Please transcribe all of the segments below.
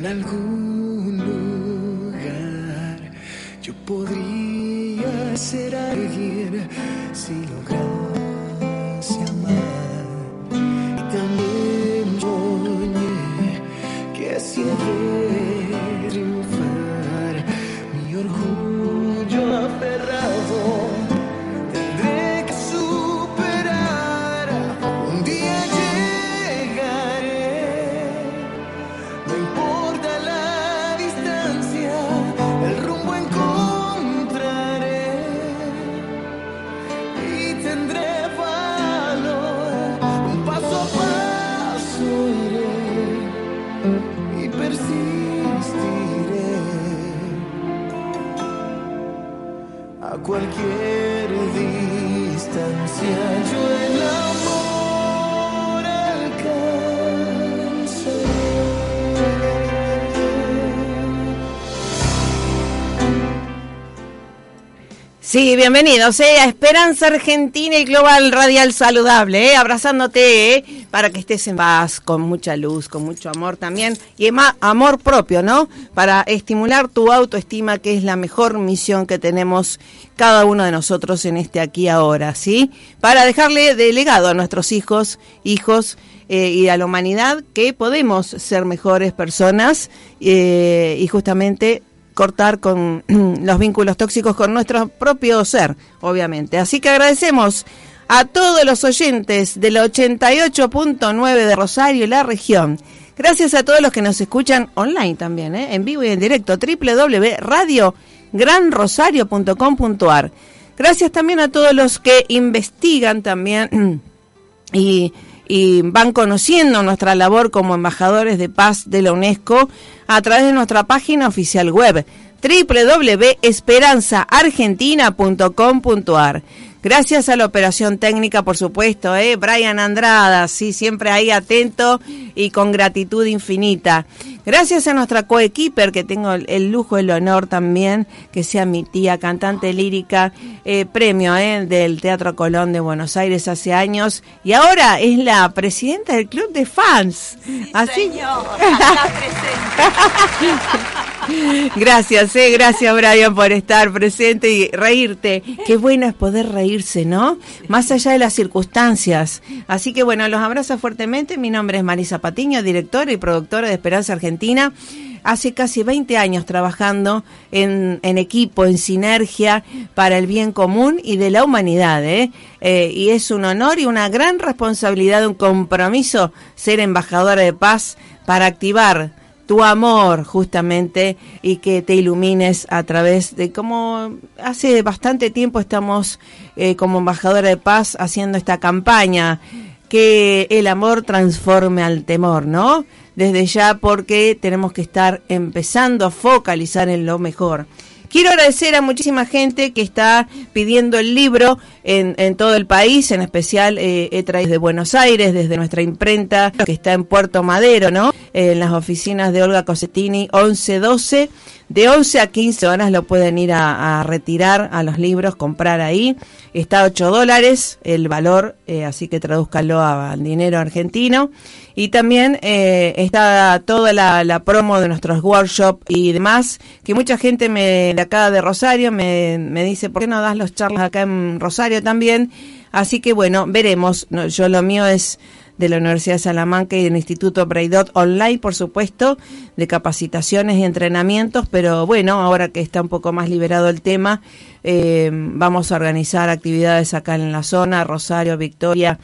en algún lugar. Yo podría ser alguien si lograse cualquier distancia. Sí, bienvenidos eh, a Esperanza Argentina y Global Radial Saludable, eh, abrazándote eh, para que estés en paz, con mucha luz, con mucho amor también y además amor propio, ¿no? Para estimular tu autoestima, que es la mejor misión que tenemos cada uno de nosotros en este aquí ahora, ¿sí? Para dejarle de legado a nuestros hijos, hijos eh, y a la humanidad que podemos ser mejores personas y justamente cortar con los vínculos tóxicos con nuestro propio ser, obviamente. Así que agradecemos a todos los oyentes del 88.9 de Rosario y la región. Gracias a todos los que nos escuchan online también, ¿eh? en vivo y en directo, www.radiogranrosario.com.ar. Gracias también a todos los que investigan también y, y van conociendo nuestra labor como embajadores de paz de la UNESCO a través de nuestra página oficial web www.esperanzaargentina.com.ar. Gracias a la operación técnica, por supuesto, ¿eh? Brian Andrada, sí, siempre ahí atento y con gratitud infinita. Gracias a nuestra coequiper, que tengo el, el lujo, el honor también, que sea mi tía, cantante lírica, eh, premio ¿eh? del Teatro Colón de Buenos Aires hace años, y ahora es la presidenta del club de fans. Así. Gracias, eh, gracias Brian por estar presente y reírte. Qué bueno es poder reírse, ¿no? Más allá de las circunstancias. Así que bueno, los abrazo fuertemente. Mi nombre es Marisa Patiño, directora y productora de Esperanza Argentina. Hace casi 20 años trabajando en, equipo, en sinergia para el bien común y de la humanidad. ¿eh? Eh, y es un honor y una gran responsabilidad, un compromiso ser embajadora de paz para activar tu amor justamente y que te ilumines a través de como hace bastante tiempo estamos eh, como embajadora de paz haciendo esta campaña que el amor transforme al temor, ¿no? Desde ya porque tenemos que estar empezando a focalizar en lo mejor. Quiero agradecer a muchísima gente que está pidiendo el libro en, en todo el país, en especial eh, he traído de Buenos Aires, desde nuestra imprenta que está en Puerto Madero, ¿no? en las oficinas de Olga Cosettini, 1112. De 11 a 15 horas lo pueden ir a, a retirar a los libros, comprar ahí. Está a 8 dólares el valor, eh, así que tradúzcalo al dinero argentino. Y también eh, está toda la, la, promo de nuestros workshops y demás, que mucha gente me, de acá de Rosario me, me dice, ¿por qué no das los charlas acá en Rosario también? Así que bueno, veremos. Yo lo mío es de la Universidad de Salamanca y del Instituto Braidot Online, por supuesto, de capacitaciones y entrenamientos, pero bueno, ahora que está un poco más liberado el tema, eh, vamos a organizar actividades acá en la zona, Rosario, Victoria,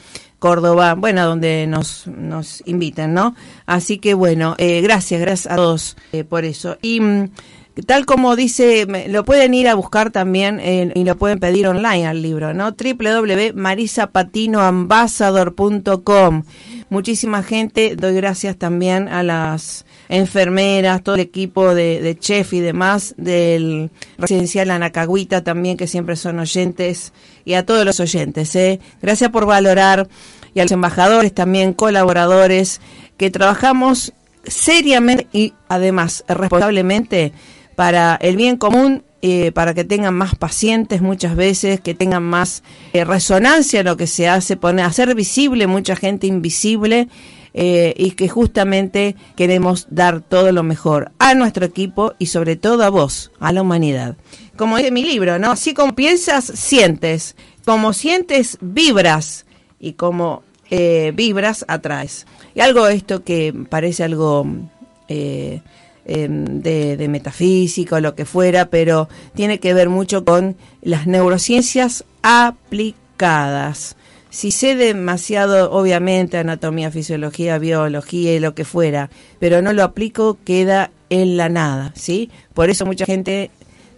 Córdoba, bueno, donde nos, nos inviten, ¿no? Así que bueno, eh, gracias, gracias a todos eh, por eso. Y mm, tal como dice, lo pueden ir a buscar también eh, y lo pueden pedir online al libro, ¿no? www.marisapatinoambassador.com. Muchísima gente, doy gracias también a las enfermeras, todo el equipo de, de chef y demás del residencial Anacahuita también, que siempre son oyentes, y a todos los oyentes, ¿eh? Gracias por valorar, y a los embajadores también, colaboradores, que trabajamos seriamente y además responsablemente para el bien común, eh, para que tengan más pacientes muchas veces, que tengan más eh, resonancia en lo que se hace, poner, hacer visible mucha gente invisible eh, y que justamente queremos dar todo lo mejor a nuestro equipo y sobre todo a vos, a la humanidad. Como dice mi libro, ¿no? Así como piensas, sientes. Como sientes, vibras. Y como eh, vibras, atraes. Y algo esto que parece algo eh, em, de, de lo que fuera, pero tiene que ver mucho con las neurociencias aplicadas. Si sé demasiado, obviamente, anatomía, fisiología, biología y lo que fuera, pero no lo aplico, queda en la nada, ¿sí? Por eso mucha gente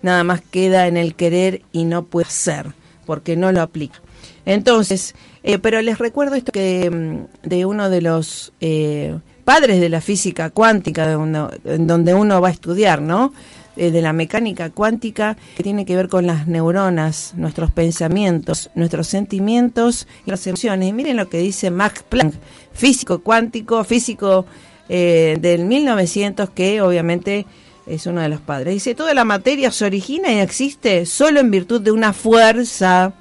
nada más queda en el querer y no puede hacer, porque no lo aplica. Entonces, eh, pero les recuerdo esto que mm, de uno de los eh, padres de la física cuántica, de uno- en donde uno va a estudiar, ¿no? Eh, de la mecánica cuántica, que tiene que ver con las neuronas, nuestros pensamientos, nuestros sentimientos y las emociones. Y miren lo que dice Max Planck, físico cuántico, físico eh, del 1900, que obviamente es uno de los padres. Dice, toda la materia se origina y existe solo en virtud de una fuerza.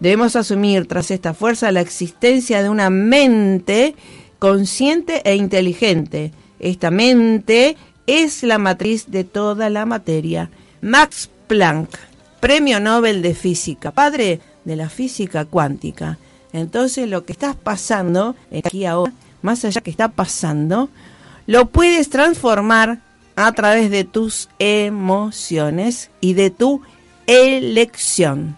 Debemos asumir tras esta fuerza la existencia de una mente consciente e inteligente. Esta mente es la matriz de toda la materia. Max Planck, Premio Nobel de Física, padre de la física cuántica. Entonces lo que estás pasando aquí ahora, más allá que está pasando, lo puedes transformar a través de tus emociones y de tu elección.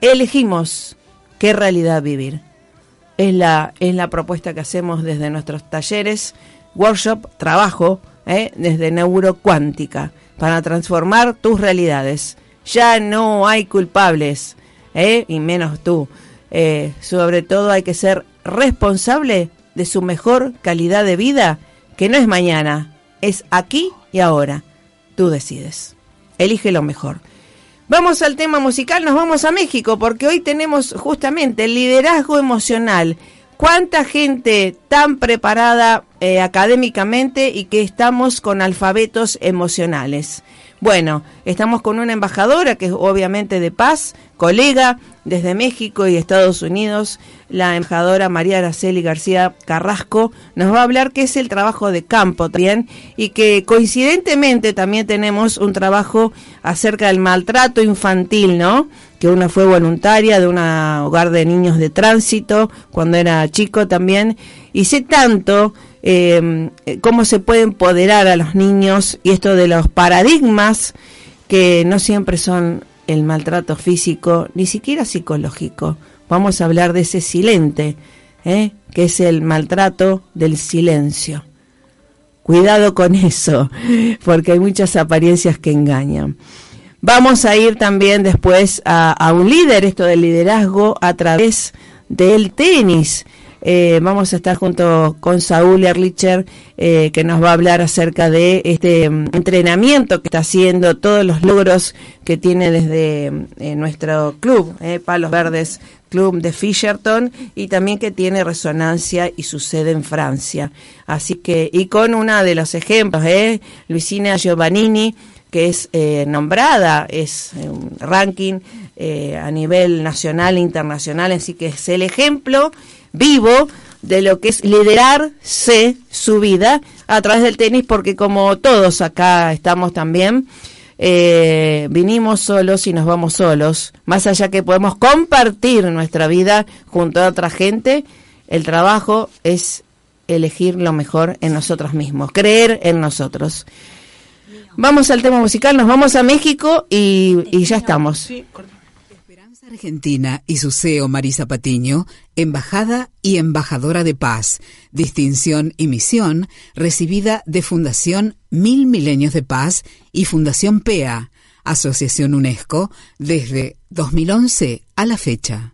Elegimos qué realidad vivir. Es la, es la propuesta que hacemos desde nuestros talleres, workshop, trabajo, ¿eh? desde neurocuántica, para transformar tus realidades. Ya no hay culpables, ¿eh? y menos tú. Eh, sobre todo hay que ser responsable de su mejor calidad de vida, que no es mañana, es aquí y ahora. Tú decides. Elige lo mejor. Vamos al tema musical, nos vamos a México, porque hoy tenemos justamente el liderazgo emocional. ¿Cuánta gente tan preparada eh, académicamente y que estamos con alfabetos emocionales? Bueno, estamos con una embajadora que es obviamente de paz, colega desde México y Estados Unidos, la embajadora María Araceli García Carrasco, nos va a hablar qué es el trabajo de campo también y que coincidentemente también tenemos un trabajo acerca del maltrato infantil, ¿no? Que una fue voluntaria de un hogar de niños de tránsito cuando era chico también y sé tanto eh, cómo se puede empoderar a los niños y esto de los paradigmas que no siempre son el maltrato físico, ni siquiera psicológico. Vamos a hablar de ese silente, ¿eh? que es el maltrato del silencio. Cuidado con eso, porque hay muchas apariencias que engañan. Vamos a ir también después a, un líder, esto del liderazgo, a través del tenis. Eh, vamos a estar junto con Saúl Erlicher, eh, que nos va a hablar acerca de este um, entrenamiento que está haciendo, todos los logros que tiene desde eh, nuestro club, Palos Verdes Club de Fisherton, y también que tiene resonancia y su sede en Francia. Así que, y con una de los ejemplos, Luisina Giovannini, que es nombrada, es un ranking a nivel nacional e internacional, así que es el ejemplo vivo de lo que es liderarse su vida a través del tenis, porque como todos acá estamos también, eh, vinimos solos y nos vamos solos, más allá que podemos compartir nuestra vida junto a otra gente, el trabajo es elegir lo mejor en nosotros mismos, creer en nosotros. Vamos al tema musical, nos vamos a México y, y ya estamos. Argentina y su CEO Marisa Patiño, embajada y embajadora de paz, distinción y misión recibida de Fundación Mil Milenios de Paz y Fundación PEA, Asociación UNESCO, desde 2011 a la fecha.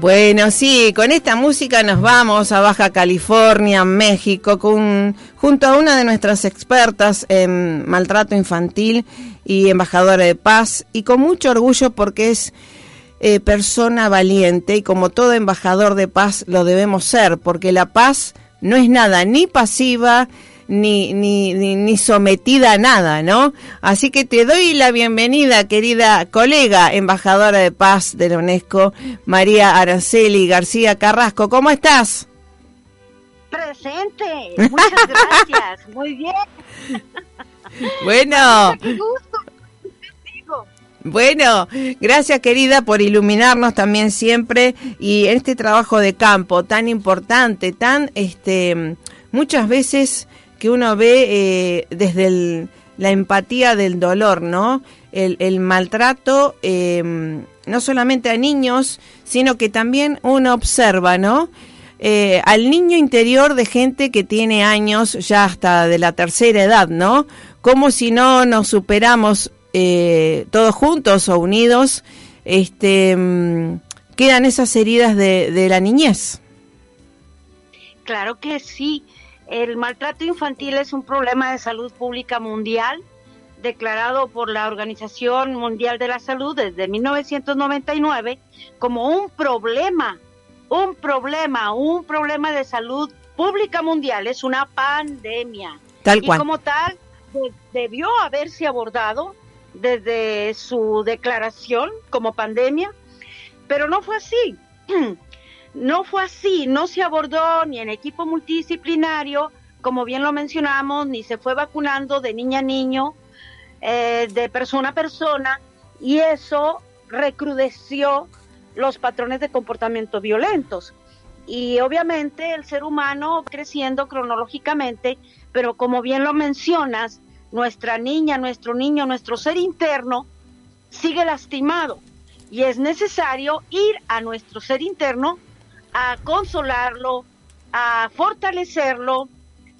Bueno, sí, con esta música nos vamos a Baja California, México, junto a una de nuestras expertas en maltrato infantil y embajadora de paz, y con mucho orgullo porque es eh, persona valiente y como todo embajador de paz lo debemos ser, porque la paz no es nada ni pasiva, ni, ni, ni, sometida a nada, ¿no? Así que te doy la bienvenida, querida colega, embajadora de paz de la UNESCO, María Araceli García Carrasco. ¿Cómo estás? Presente, muchas gracias, muy bien. Bueno. Qué gusto. Bueno, gracias querida por iluminarnos también siempre y este trabajo de campo tan importante, tan este muchas veces que uno ve eh, desde la empatía del dolor, ¿no? El, maltrato, em, no solamente a niños, sino que también uno observa, ¿no? Eh, al niño interior de gente que tiene años ya hasta de la tercera edad, ¿no? Como si no nos superamos eh, todos juntos o unidos, este, em, quedan esas heridas de la niñez. Claro que sí. El maltrato infantil es un problema de salud pública mundial declarado por la Organización Mundial de la Salud desde 1999 como un problema, un problema, un problema de salud pública mundial, es una pandemia. Tal cual. Y como tal, debió haberse abordado desde su declaración como pandemia, pero no fue así. No fue así, no se abordó ni en equipo multidisciplinario, como bien lo mencionamos, ni se fue vacunando de niña a niño, eh, de persona a persona, y eso recrudeció los patrones de comportamiento violentos. Y obviamente el ser humano creciendo cronológicamente, pero como bien lo mencionas, nuestra niña, nuestro niño, nuestro ser interno sigue lastimado y es necesario ir a nuestro ser interno a consolarlo, a fortalecerlo,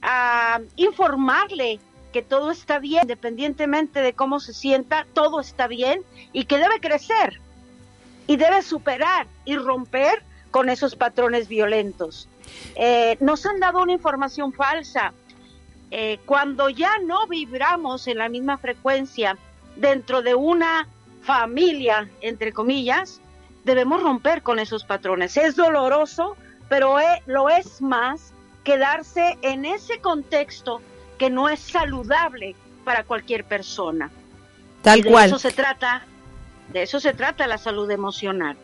a informarle que todo está bien, independientemente de cómo se sienta, todo está bien y que debe crecer y debe superar y romper con esos patrones violentos. Eh, nos han dado una información falsa. Eh, cuando ya no vibramos en la misma frecuencia dentro de una familia, entre comillas, debemos romper con esos patrones. Es doloroso, pero e, lo es más quedarse en ese contexto que no es saludable para cualquier persona. Tal de cual. Eso se trata, de eso se trata la salud emocional.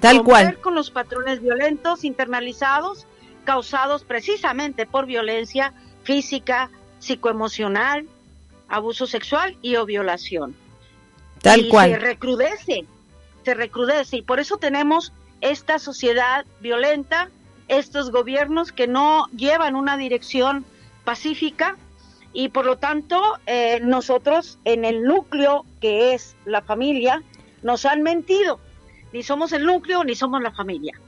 Tal romper cual. con los patrones violentos internalizados causados precisamente por violencia física, psicoemocional, abuso sexual y o violación. Tal y cual. Se recrudece se recrudece y por eso tenemos esta sociedad violenta, estos gobiernos que no llevan una dirección pacífica y por lo tanto eh, nosotros en el núcleo que es la familia nos han mentido. Ni somos el núcleo ni somos la familia.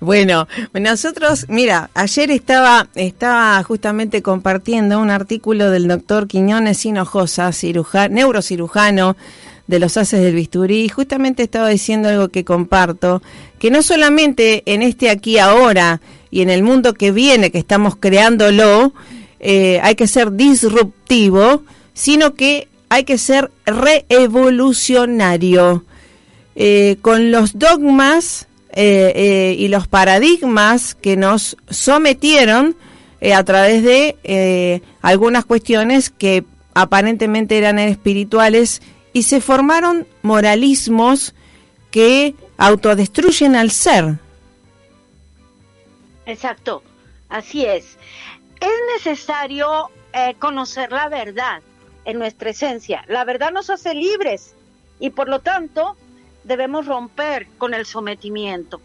Bueno, nosotros, mira, ayer estaba, estaba justamente compartiendo un artículo del doctor Quiñones Hinojosa, cirujano, neurocirujano, de los haces del bisturí, justamente estaba diciendo algo que comparto, que no solamente en este aquí ahora y en el mundo que viene, que estamos creándolo, eh, hay que ser disruptivo, sino que hay que ser reevolucionario. Eh, con los dogmas eh, y los paradigmas que nos sometieron a través de algunas cuestiones que aparentemente eran espirituales y se formaron moralismos que autodestruyen al ser. Exacto, así es. Es necesario eh, conocer la verdad en nuestra esencia. La verdad nos hace libres y por lo tanto debemos romper con el sometimiento.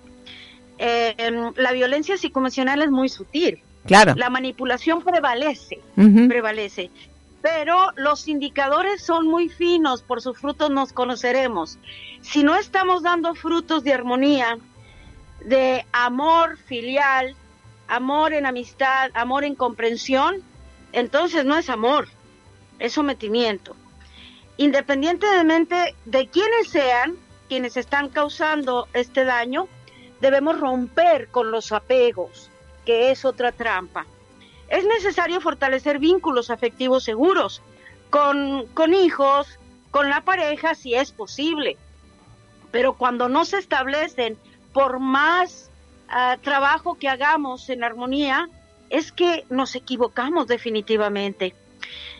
Eh, la violencia psicoemocional es muy sutil. Claro. La manipulación prevalece, prevalece pero los indicadores son muy finos, por sus frutos nos conoceremos. Si no estamos dando frutos de armonía, de amor filial, amor en amistad, amor en comprensión, entonces no es amor, es sometimiento. Independientemente de quiénes sean quienes están causando este daño, debemos romper con los apegos, que es otra trampa. Es necesario fortalecer vínculos afectivos seguros con, con hijos, con la pareja, si es posible. Pero cuando no se establecen, por más ah, trabajo que hagamos en armonía, es que nos equivocamos definitivamente.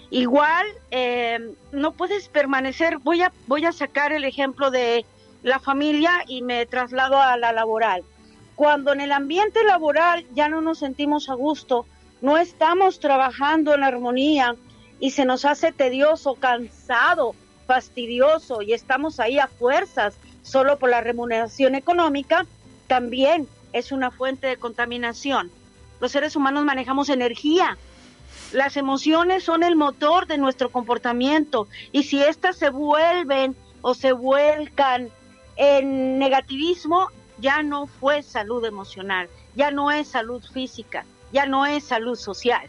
Igual, eh, no puedes permanecer, voy a, voy a sacar el ejemplo de la familia y me traslado a la laboral. Cuando en el ambiente laboral ya no nos sentimos a gusto, no estamos trabajando en armonía y se nos hace tedioso, cansado, fastidioso y estamos ahí a fuerzas solo por la remuneración económica, también es una fuente de contaminación. Los seres humanos manejamos energía. Las emociones son el motor de nuestro comportamiento y si éstas se vuelven o se vuelcan en negativismo, ya no fue salud emocional, ya no es salud física, ya no es salud social.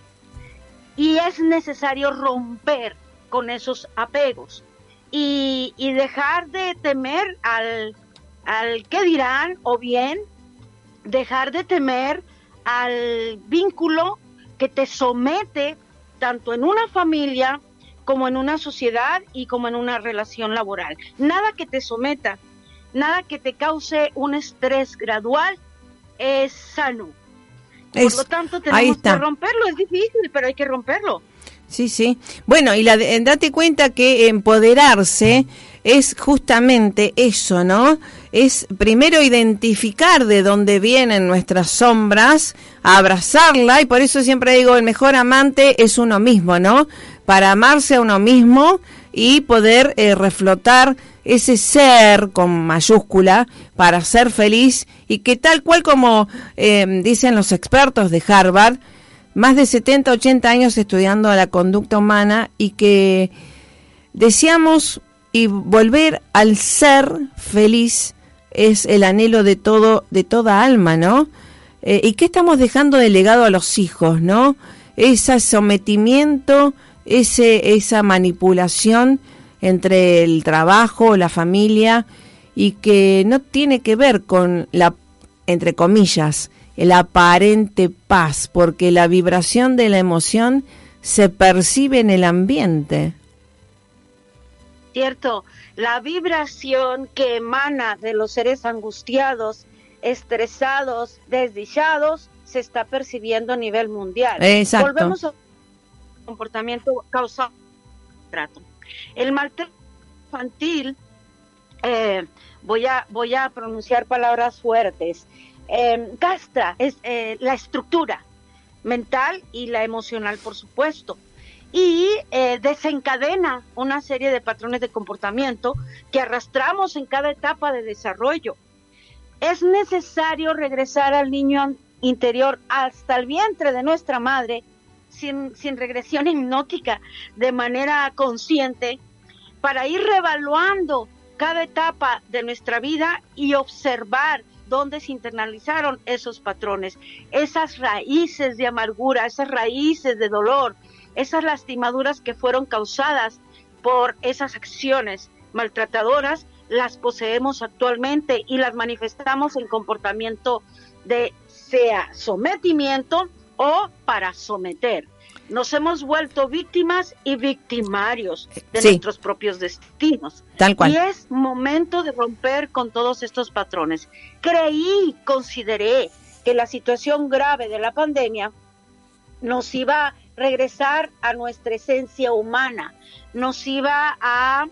Y es necesario romper con esos apegos y, dejar de temer al, al qué dirán o bien dejar de temer al vínculo que te somete tanto en una familia como en una sociedad y como en una relación laboral. Nada que te someta, nada que te cause un estrés gradual es sano. Por lo tanto, tenemos que romperlo. Es difícil, pero hay que romperlo. Sí, sí. Bueno, y la, date cuenta que empoderarse es justamente eso, ¿no? Es primero identificar de dónde vienen nuestras sombras, abrazarla, y por eso siempre digo, el mejor amante es uno mismo, ¿no? Para amarse a uno mismo y poder eh, reflotar ese ser con mayúscula para ser feliz y que tal cual como eh, dicen los expertos de Harvard, más de 70, 80 años estudiando la conducta humana y que deseamos y volver al ser feliz es el anhelo de todo de toda alma, ¿no? Eh, ¿Y qué estamos dejando de legado a los hijos, no? Ese sometimiento, ese esa manipulación entre el trabajo, la familia, y que no tiene que ver con la, entre comillas, el aparente paz, porque la vibración de la emoción se percibe en el ambiente. Cierto, la vibración que emana de los seres angustiados, estresados, desdichados, se está percibiendo a nivel mundial. Exacto. Volvemos al comportamiento causado trato. El maltrato infantil, eh, voy, a, pronunciar palabras fuertes, eh, gasta es, eh, la estructura mental y la emocional, por supuesto, y desencadena una serie de patrones de comportamiento que arrastramos en cada etapa de desarrollo. Es necesario regresar al niño interior hasta el vientre de nuestra madre sin, sin regresión hipnótica, de manera consciente, para ir revaluando cada etapa de nuestra vida y observar dónde se internalizaron esos patrones, esas raíces de amargura, esas raíces de dolor, esas lastimaduras que fueron causadas por esas acciones maltratadoras las poseemos actualmente y las manifestamos en comportamiento de sea sometimiento o para someter. Nos hemos vuelto víctimas y victimarios de Sí. nuestros propios destinos. Tal cual. Y es momento de romper con todos estos patrones. Creí, consideré que la situación grave de la pandemia nos iba a regresar a nuestra esencia humana, nos iba a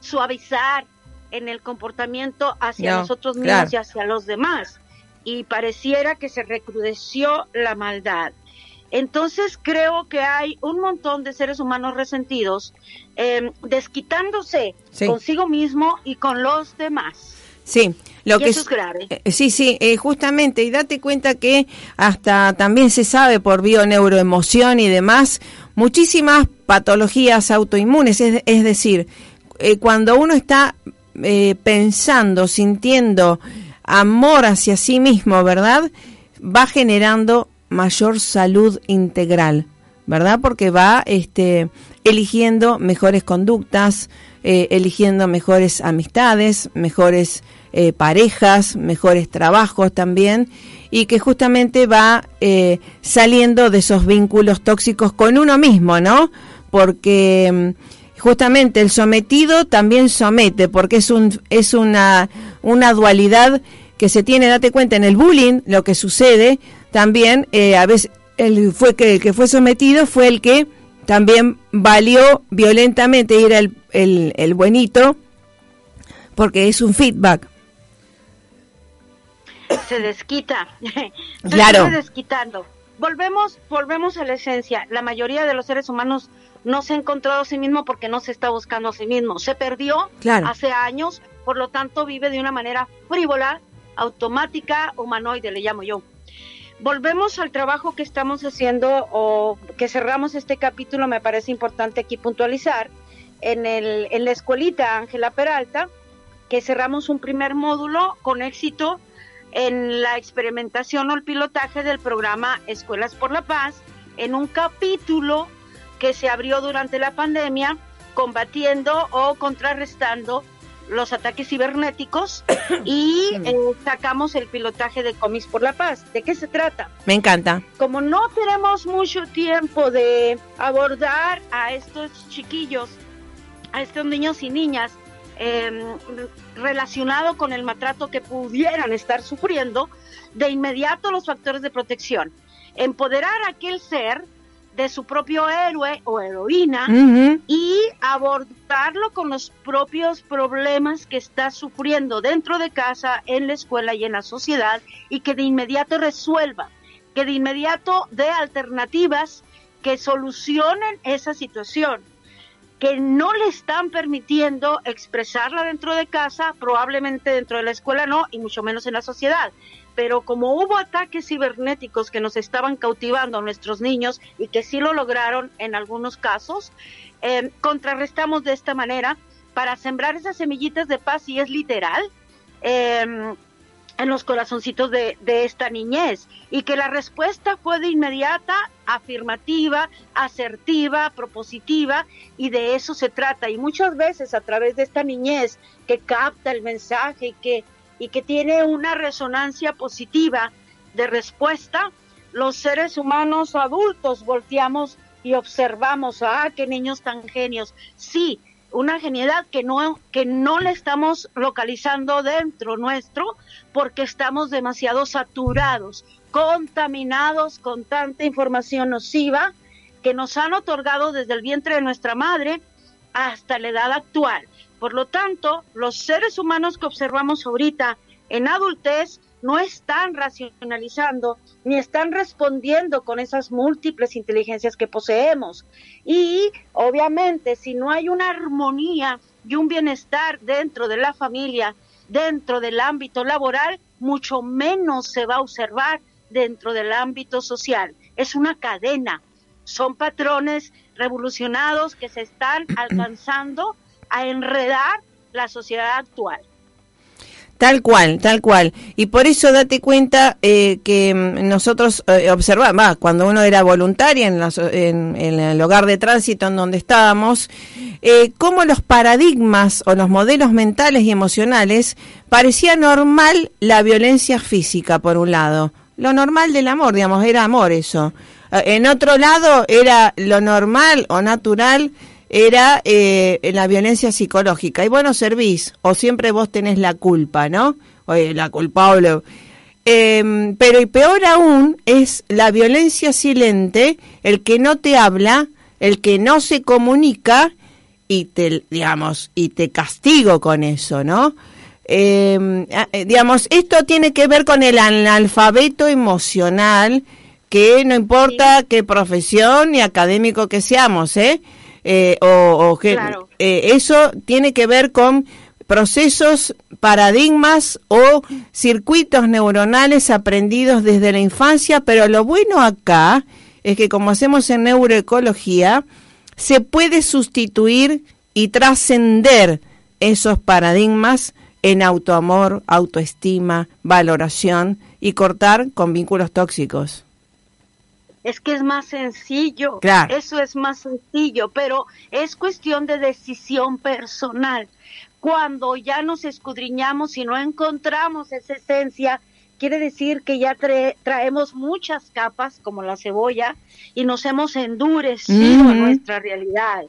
suavizar en el comportamiento hacia No, nosotros mismos claro. y hacia los demás. Y pareciera que se recrudeció la maldad. Entonces creo que hay un montón de seres humanos resentidos eh, desquitándose Sí. consigo mismo y con los demás. Sí, lo Y que eso es grave. Eh, Sí, sí, eh, justamente, y date cuenta que hasta también se sabe por bioneuroemoción y demás, muchísimas patologías autoinmunes, es, es decir, eh, cuando uno está eh, pensando, sintiendo amor hacia sí mismo, ¿verdad? Va generando mayor salud integral, ¿verdad? Porque va este, eligiendo mejores conductas, eh, eligiendo mejores amistades, mejores eh, parejas, mejores trabajos también, y que justamente va eh, saliendo de esos vínculos tóxicos con uno mismo, ¿no? Porque mm, justamente el sometido también somete, porque es, un, es una, una dualidad que se tiene, date cuenta, en el bullying, lo que sucede, también eh, a veces el fue que el que fue sometido fue el que también valió violentamente era el, el, el buenito porque es un feedback se desquita. Se Claro. sigue desquitando. Volvemos, volvemos a la esencia. La mayoría de los seres humanos no se ha encontrado a sí mismo porque no se está buscando a sí mismo. Se perdió Claro. hace años, por lo tanto vive de una manera frívola, automática, humanoide, le llamo yo. Volvemos al trabajo que estamos haciendo o que cerramos este capítulo, me parece importante aquí puntualizar, en, el, en la escuelita Ángela Peralta, que cerramos un primer módulo con éxito en la experimentación o el pilotaje del programa Escuelas por la Paz, en un capítulo que se abrió durante la pandemia, combatiendo o contrarrestando los ataques cibernéticos y eh, sacamos el pilotaje de Comis por la Paz. ¿De qué se trata? me encanta como no tenemos mucho tiempo de abordar a estos chiquillos, a estos niños y niñas, eh, relacionado con el maltrato que pudieran estar sufriendo, de inmediato los factores de protección. Empoderar a aquel ser de su propio héroe o heroína y abordarlo con los propios problemas que está sufriendo dentro de casa, en la escuela y en la sociedad y que de inmediato resuelva, que de inmediato dé alternativas que solucionen esa situación, que no le están permitiendo expresarla dentro de casa, probablemente dentro de la escuela no, y mucho menos en la sociedad. Pero como hubo ataques cibernéticos que nos estaban cautivando a nuestros niños y que sí lo lograron en algunos casos, eh, contrarrestamos de esta manera para sembrar esas semillitas de paz, y es literal, eh, en los corazoncitos de, de esta niñez y que la respuesta fue de inmediata, afirmativa, asertiva, propositiva y de eso se trata y muchas veces a través de esta niñez que capta el mensaje y que, y que tiene una resonancia positiva de respuesta, los seres humanos adultos volteamos y observamos, ah, qué niños tan genios. Sí, una genialidad que no, que no le estamos localizando dentro nuestro porque estamos demasiado saturados, contaminados con tanta información nociva que nos han otorgado desde el vientre de nuestra madre hasta la edad actual. Por lo tanto, los seres humanos que observamos ahorita en adultez no están racionalizando ni están respondiendo con esas múltiples inteligencias que poseemos. Y obviamente si no hay una armonía y un bienestar dentro de la familia, dentro del ámbito laboral, mucho menos se va a observar dentro del ámbito social. Es una cadena, son patrones revolucionados que se están alcanzando a enredar la sociedad actual. Tal cual, tal cual. Y por eso date cuenta eh, que mm, nosotros eh, observamos, cuando uno era voluntaria en, en, el hogar de tránsito en donde estábamos, eh, cómo los paradigmas o los modelos mentales y emocionales parecía normal la violencia física, por un lado. Lo normal del amor, digamos, era amor eso. Eh, en otro lado era lo normal o natural era eh, la violencia psicológica. Y bueno, servís, o siempre vos tenés la culpa, ¿no? Oye, la culpable. Eh, pero y peor aún es la violencia silente, el que no te habla, el que no se comunica y te, digamos, y te castigo con eso, ¿no? Em, eh, digamos, esto tiene que ver con el analfabeto emocional, que no importa qué profesión ni académico que seamos, ¿eh? Eh, o, que eh, eso tiene que ver con procesos, paradigmas o circuitos neuronales aprendidos desde la infancia, pero lo bueno acá es que como hacemos en neuroecología, se puede sustituir y trascender esos paradigmas en autoamor, autoestima, valoración y cortar con vínculos tóxicos es que es más sencillo. Eso es más sencillo, pero es cuestión de decisión personal. Cuando ya nos escudriñamos y no encontramos esa esencia, quiere decir que ya traemos muchas capas, como la cebolla, y nos hemos endurecido a nuestra realidad.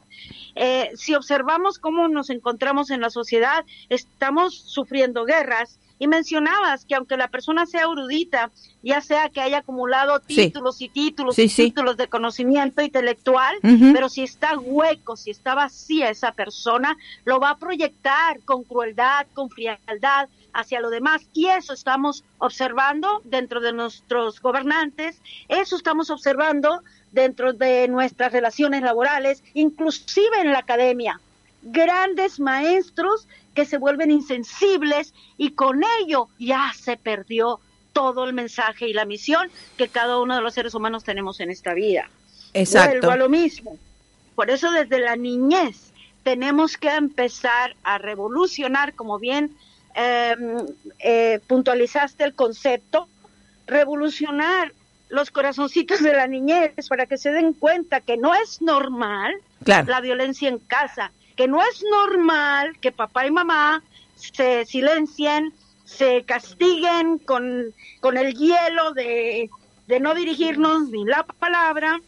Eh, si observamos cómo nos encontramos en la sociedad, estamos sufriendo guerras, y mencionabas que aunque la persona sea erudita, ya sea que haya acumulado títulos y títulos y títulos de conocimiento intelectual, pero si está hueco, si está vacía esa persona, lo va a proyectar con crueldad, con frialdad hacia lo demás. Y eso estamos observando dentro de nuestros gobernantes, eso estamos observando dentro de nuestras relaciones laborales, inclusive en la academia. Grandes maestros que se vuelven insensibles y con ello ya se perdió todo el mensaje y la misión que cada uno de los seres humanos tenemos en esta vida. Exacto. Vuelvo a lo mismo. Por eso desde la niñez tenemos que empezar a revolucionar, como bien em, eh, puntualizaste el concepto, revolucionar los corazoncitos de la niñez para que se den cuenta que no es normal la violencia en casa, que no es normal que papá y mamá se silencien, se castiguen con, con el hielo de, de no dirigirnos ni la palabra,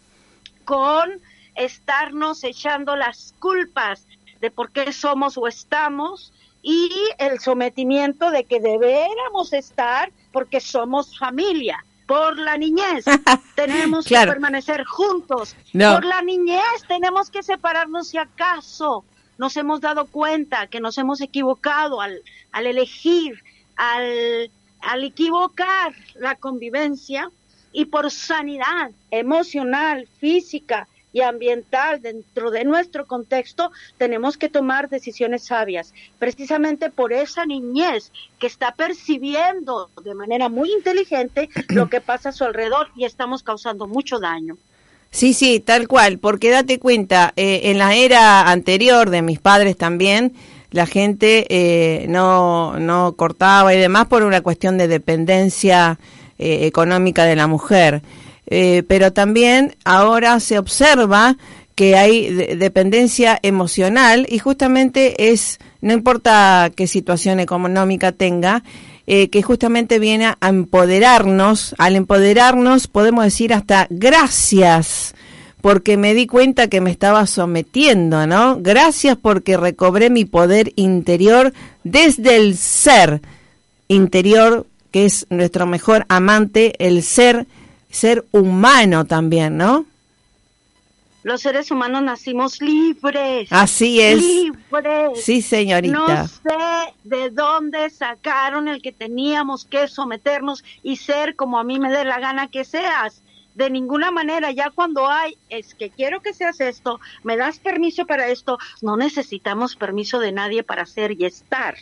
con estarnos echando las culpas de por qué somos o estamos y el sometimiento de que deberíamos estar porque somos familia. Por la niñez tenemos que permanecer juntos. Por la niñez tenemos que separarnos si acaso nos hemos dado cuenta que nos hemos equivocado al, al elegir, al, al equivocar la convivencia y por sanidad emocional, física y ambiental dentro de nuestro contexto, tenemos que tomar decisiones sabias, precisamente por esa niñez que está percibiendo de manera muy inteligente lo que pasa a su alrededor y estamos causando mucho daño. Sí, sí, tal cual, porque date cuenta, eh, en la era anterior de mis padres también, la gente eh, no, no cortaba y demás por una cuestión de dependencia eh, económica de la mujer. pero también ahora se observa que hay dependencia emocional y justamente es, no importa qué situación económica tenga, eh, que justamente viene a empoderarnos. Al empoderarnos podemos decir hasta gracias porque me di cuenta que me estaba sometiendo, ¿no? Gracias porque recobré mi poder interior desde el ser interior, que es nuestro mejor amante, el ser, ser humano también, ¿no? Los seres humanos nacimos libres. Así es. Libres. Sí, señorita. No sé de dónde sacaron el que teníamos que someternos y ser como a mí me dé la gana que seas. De ninguna manera, ya cuando hay, es que quiero que seas esto, me das permiso para esto, no necesitamos permiso de nadie para ser y estar.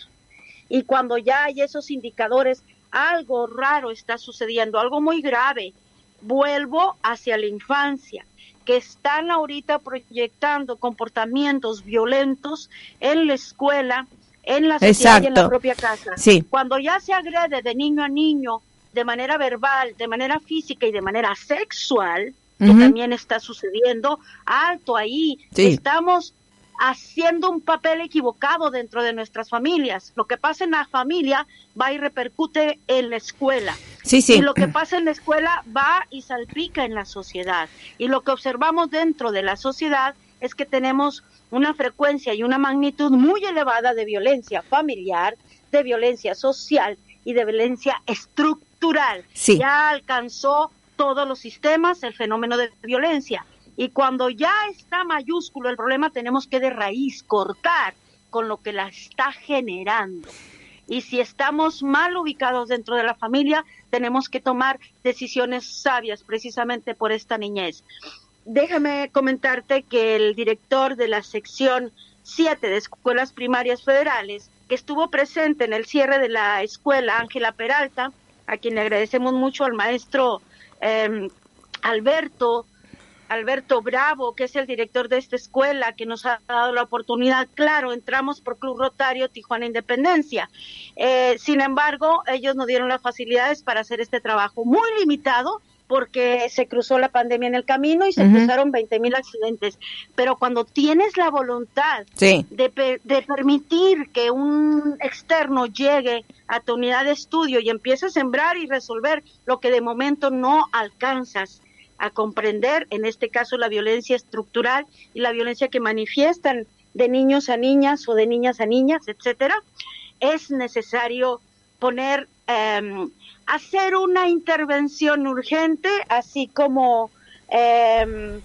Y cuando ya hay esos indicadores, algo raro está sucediendo, algo muy grave. Vuelvo hacia la infancia que están ahorita proyectando comportamientos violentos en la escuela, en la sociedad y en la propia casa. Sí. Cuando ya se agrede de niño a niño, de manera verbal, de manera física y de manera sexual, que también está sucediendo, alto ahí, Sí. estamos haciendo un papel equivocado dentro de nuestras familias. Lo que pasa en la familia va y repercute en la escuela. Sí, sí. Y lo que pasa en la escuela va y salpica en la sociedad. Y lo que observamos dentro de la sociedad es que tenemos una frecuencia y una magnitud muy elevada de violencia familiar, de violencia social y de violencia estructural. Sí. Ya alcanzó todos los sistemas el fenómeno de violencia. Y cuando ya está mayúsculo el problema, tenemos que de raíz cortar con lo que la está generando. Y si estamos mal ubicados dentro de la familia, tenemos que tomar decisiones sabias precisamente por esta niñez. Déjame comentarte que el director de la sección 7 de escuelas primarias federales, que estuvo presente en el cierre de la escuela, Ángela Peralta, a quien le agradecemos mucho al maestro eh, Alberto, Alberto Bravo, que es el director de esta escuela, que nos ha dado la oportunidad. Claro, entramos por Club Rotario Tijuana Independencia. Eh, sin embargo, ellos nos dieron las facilidades para hacer este trabajo muy limitado porque se cruzó la pandemia en el camino y se cruzaron 20 mil accidentes. Pero cuando tienes la voluntad Sí. de, pe- de permitir que un externo llegue a tu unidad de estudio y empiece a sembrar y resolver lo que de momento no alcanzas a comprender, en este caso la violencia estructural y la violencia que manifiestan de niños a niñas o de niñas a niñas, etcétera, es necesario poner, em, hacer una intervención urgente, así como em,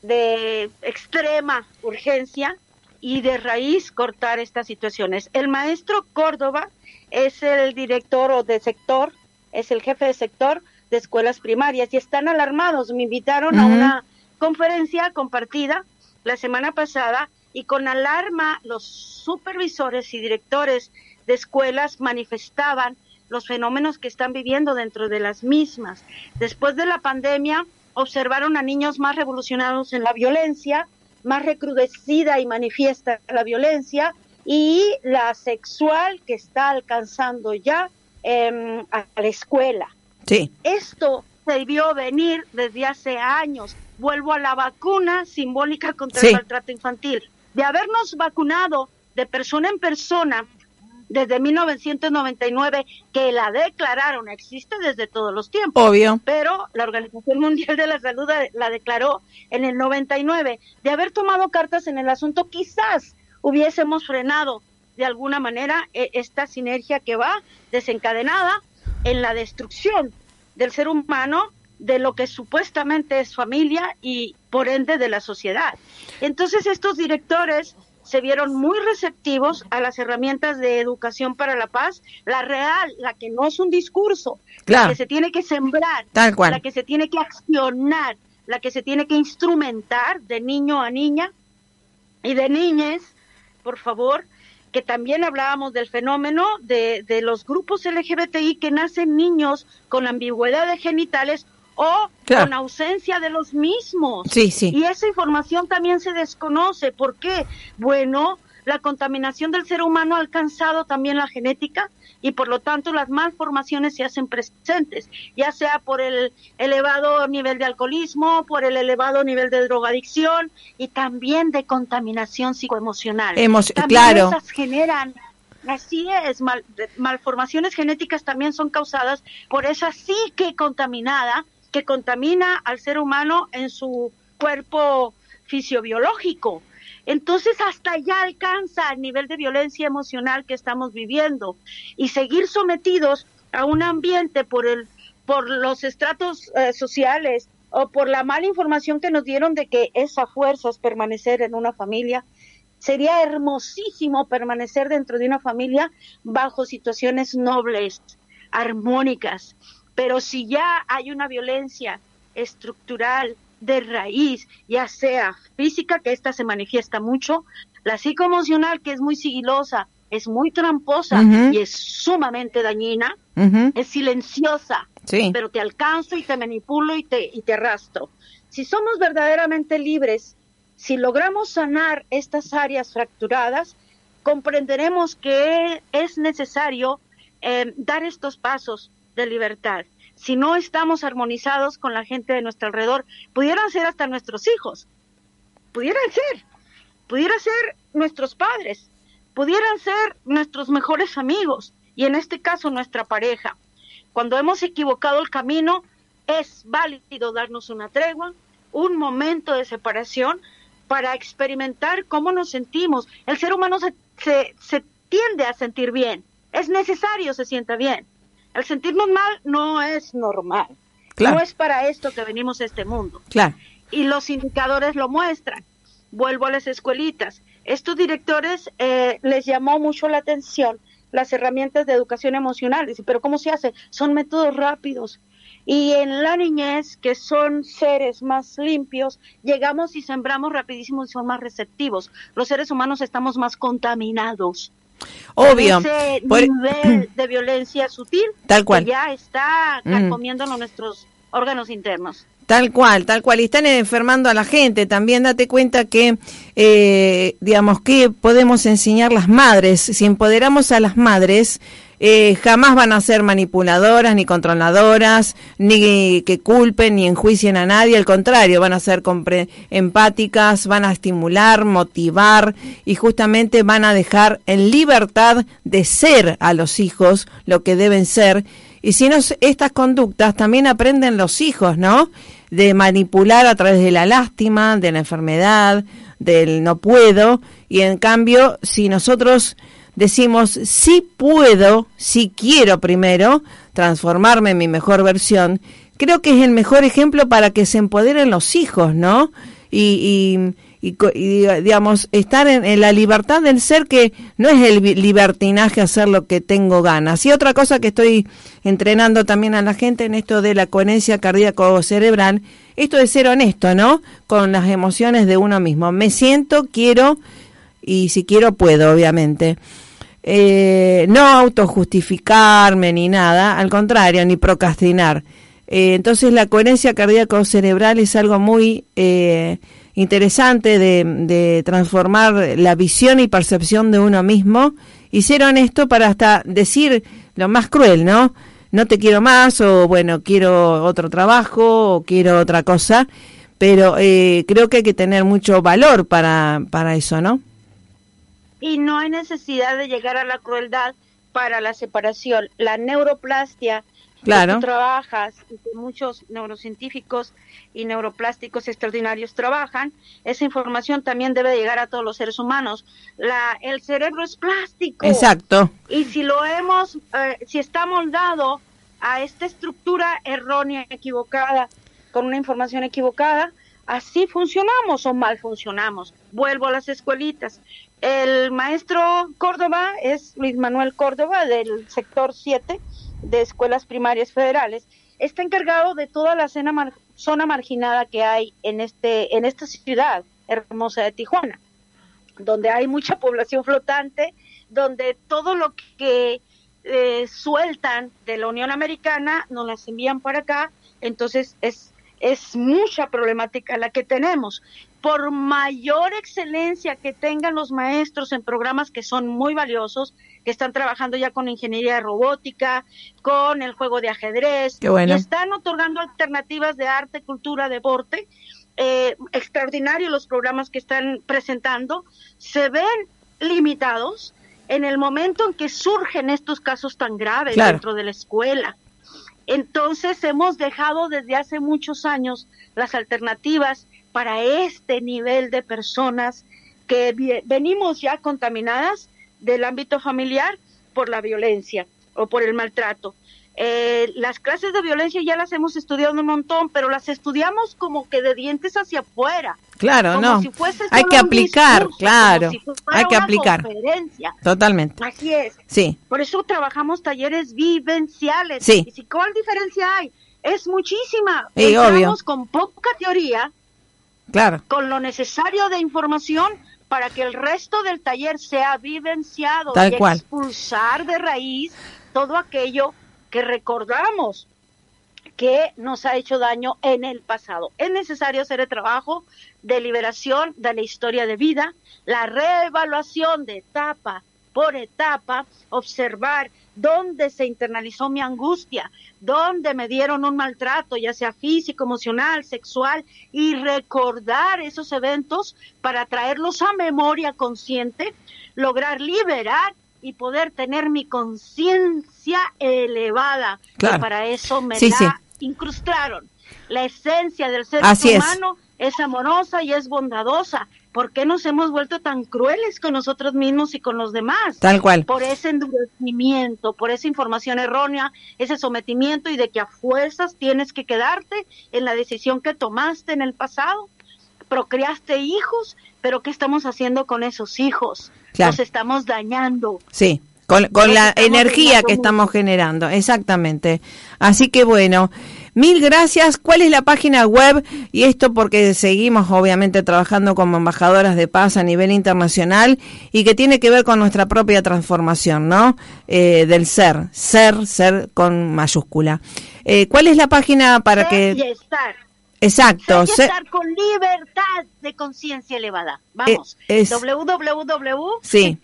de extrema urgencia y de raíz cortar estas situaciones. El maestro Córdoba es el director o de sector, es el jefe de sector de escuelas primarias y están alarmados. Me invitaron a una conferencia compartida la semana pasada y con alarma los supervisores y directores de escuelas manifestaban los fenómenos que están viviendo dentro de las mismas. Después de la pandemia, observaron a niños más revolucionados en la violencia, más recrudecida y manifiesta la violencia, y la sexual que está alcanzando ya em, a la escuela. Sí. Esto se vio venir desde hace años. Vuelvo a la vacuna simbólica contra Sí. el maltrato infantil. De habernos vacunado de persona en persona desde 1999, que la declararon, existe desde todos los tiempos Obvio. pero la Organización Mundial de la Salud la- la declaró en el 99. De haber tomado cartas en el asunto, quizás hubiésemos frenado de alguna manera eh, esta sinergia que va desencadenada en la destrucción del ser humano, de lo que supuestamente es familia y por ende de la sociedad. Entonces estos directores se vieron muy receptivos a las herramientas de educación para la paz, la real, la que no es un discurso, Claro. la que se tiene que sembrar, Tal cual. la que se tiene que accionar, la que se tiene que instrumentar de niño a niña y de niñez, por favor, que también hablábamos del fenómeno de, de los grupos LGBTI que nacen niños con ambigüedad de genitales o Claro. con ausencia de los mismos. Sí, sí. Y esa información también se desconoce. ¿Por qué? Bueno, la contaminación del ser humano ha alcanzado también la genética y por lo tanto las malformaciones se hacen presentes, ya sea por el elevado nivel de alcoholismo, por el elevado nivel de drogadicción y también de contaminación psicoemocional. Hemos- También claro. esas generan Así es, mal- malformaciones genéticas también son causadas por esa psique contaminada que contamina al ser humano en su cuerpo fisiobiológico. Entonces hasta allá alcanza el nivel de violencia emocional que estamos viviendo y seguir sometidos a un ambiente por el por los estratos eh, sociales o por la mala información que nos dieron de que esa fuerza es permanecer en una familia. Sería hermosísimo permanecer dentro de una familia bajo situaciones nobles, armónicas, pero si ya hay una violencia estructural de raíz, ya sea física, que esta se manifiesta mucho, la psicoemocional, que es muy sigilosa, es muy tramposa y es sumamente dañina, es silenciosa, Sí. pero te alcanzo y te manipulo y te, y te arrastro. Si somos verdaderamente libres, si logramos sanar estas áreas fracturadas, comprenderemos que es necesario eh, dar estos pasos de libertad. Si no estamos armonizados con la gente de nuestro alrededor, pudieran ser hasta nuestros hijos, pudieran ser, pudieran ser nuestros padres, pudieran ser nuestros mejores amigos y en este caso nuestra pareja. Cuando hemos equivocado el camino, es válido darnos una tregua, un momento de separación para experimentar cómo nos sentimos. El ser humano se, se, tiende a sentir bien, es necesario se sienta bien. El sentirnos mal no es normal. No es para esto que venimos a este mundo. Claro. Y los indicadores lo muestran. Vuelvo a las escuelitas. Estos directores eh, les llamó mucho la atención las herramientas de educación emocional. Dice, pero ¿cómo se hace? Son métodos rápidos. Y en la niñez, que son seres más limpios, llegamos y sembramos rapidísimo y son más receptivos. Los seres humanos estamos más contaminados. Obvio. Ese nivel de violencia sutil Tal cual. Que ya está mm. comiendo nuestros órganos internos. Tal cual, tal cual. Y están enfermando a la gente. También date cuenta que, eh, digamos, que podemos enseñar las madres. Si empoderamos a las madres, eh, jamás van a ser manipuladoras ni controladoras, ni que culpen ni enjuicien a nadie, al contrario, van a ser empáticas, van a estimular, motivar y justamente van a dejar en libertad de ser a los hijos lo que deben ser. Y si no, estas conductas también aprenden los hijos, ¿no? De manipular a través de la lástima, de la enfermedad, del no puedo, y en cambio, si nosotros decimos, si puedo, si quiero primero transformarme en mi mejor versión, creo que es el mejor ejemplo para que se empoderen los hijos, ¿no? Y, y, y, digamos, estar en, la libertad del ser, que no es el libertinaje hacer lo que tengo ganas. Y otra cosa que estoy entrenando también a la gente en esto de la coherencia cardíaco-cerebral, esto de ser honesto, ¿no? Con las emociones de uno mismo. Me siento, quiero, y si quiero, puedo, obviamente eh, no autojustificarme ni nada, al contrario, ni procrastinar. Eh, entonces la coherencia cardíaco-cerebral es algo muy eh, interesante de, transformar la visión y percepción de uno mismo y ser honesto para hasta decir lo más cruel, ¿no? No te quiero más o bueno, quiero otro trabajo o quiero otra cosa, pero eh, creo que hay que tener mucho valor para, para eso, ¿no? Y no hay necesidad de llegar a la crueldad para la separación. La neuroplastia claro. que tú trabajas y que muchos neurocientíficos y neuroplásticos extraordinarios trabajan, esa información también debe llegar a todos los seres humanos. La, el cerebro es plástico. Exacto. Y si lo hemos, eh, si está moldado a esta estructura errónea, equivocada, con una información equivocada, así funcionamos o mal funcionamos. Vuelvo a las escuelitas. El maestro Córdoba es Luis Manuel Córdoba del sector 7 de escuelas primarias federales. Está encargado de toda la zona, marginada que hay en, este, en esta ciudad hermosa de Tijuana, donde hay mucha población flotante, donde todo lo que eh, sueltan de la Unión Americana nos las envían para acá, entonces es, es mucha problemática la que tenemos. Por mayor excelencia que tengan los maestros en programas que son muy valiosos, que están trabajando ya con ingeniería robótica, con el juego de ajedrez, y están otorgando alternativas de arte, cultura, deporte, eh, extraordinarios los programas que están presentando, se ven limitados en el momento en que surgen estos casos tan graves dentro de la escuela. Entonces hemos dejado desde hace muchos años las alternativas para este nivel de personas que venimos ya contaminadas del ámbito familiar por la violencia o por el maltrato. Eh, las clases de violencia ya las hemos estudiado un montón, pero las estudiamos como que de dientes hacia afuera. Claro, no. hay que aplicar, claro. hay que aplicar. Totalmente. Así es. Sí. Por eso trabajamos talleres vivenciales. Sí. ¿Y cuál diferencia hay? Es muchísima. Sí, obvio. con poca teoría, Claro. Con lo necesario de información para que el resto del taller sea vivenciado Tal y expulsar de raíz todo aquello que recordamos que nos ha hecho daño en el pasado. Es necesario hacer el trabajo de liberación de la historia de vida, la reevaluación de etapa por etapa, observar dónde se internalizó mi angustia, dónde me dieron un maltrato, ya sea físico, emocional, sexual, y recordar esos eventos para traerlos a memoria consciente, lograr liberar y poder tener mi conciencia elevada. Claro. Que para eso me Sí, la sí. incrustaron. La esencia del ser Así humano es amorosa y es bondadosa. ¿Por qué nos hemos vuelto tan crueles con nosotros mismos y con los demás? Tal cual. Por ese endurecimiento, por esa información errónea, ese sometimiento y de que a fuerzas tienes que quedarte en la decisión que tomaste en el pasado. Procreaste hijos, pero ¿qué estamos haciendo con esos hijos? Claro. Los estamos dañando. Sí, con, con Nos la energía que estamos generando, exactamente. Así que bueno, mil gracias. ¿Cuál es la página web? Y esto porque seguimos obviamente trabajando como embajadoras de paz a nivel internacional y que tiene que ver con nuestra propia transformación, ¿no? Eh, del ser, ser, ser con mayúscula. Eh, ¿Cuál es la página para Ser y que... estar. Exacto, Ser y estar con libertad de conciencia elevada. Vamos. Eh, es- www. Sí.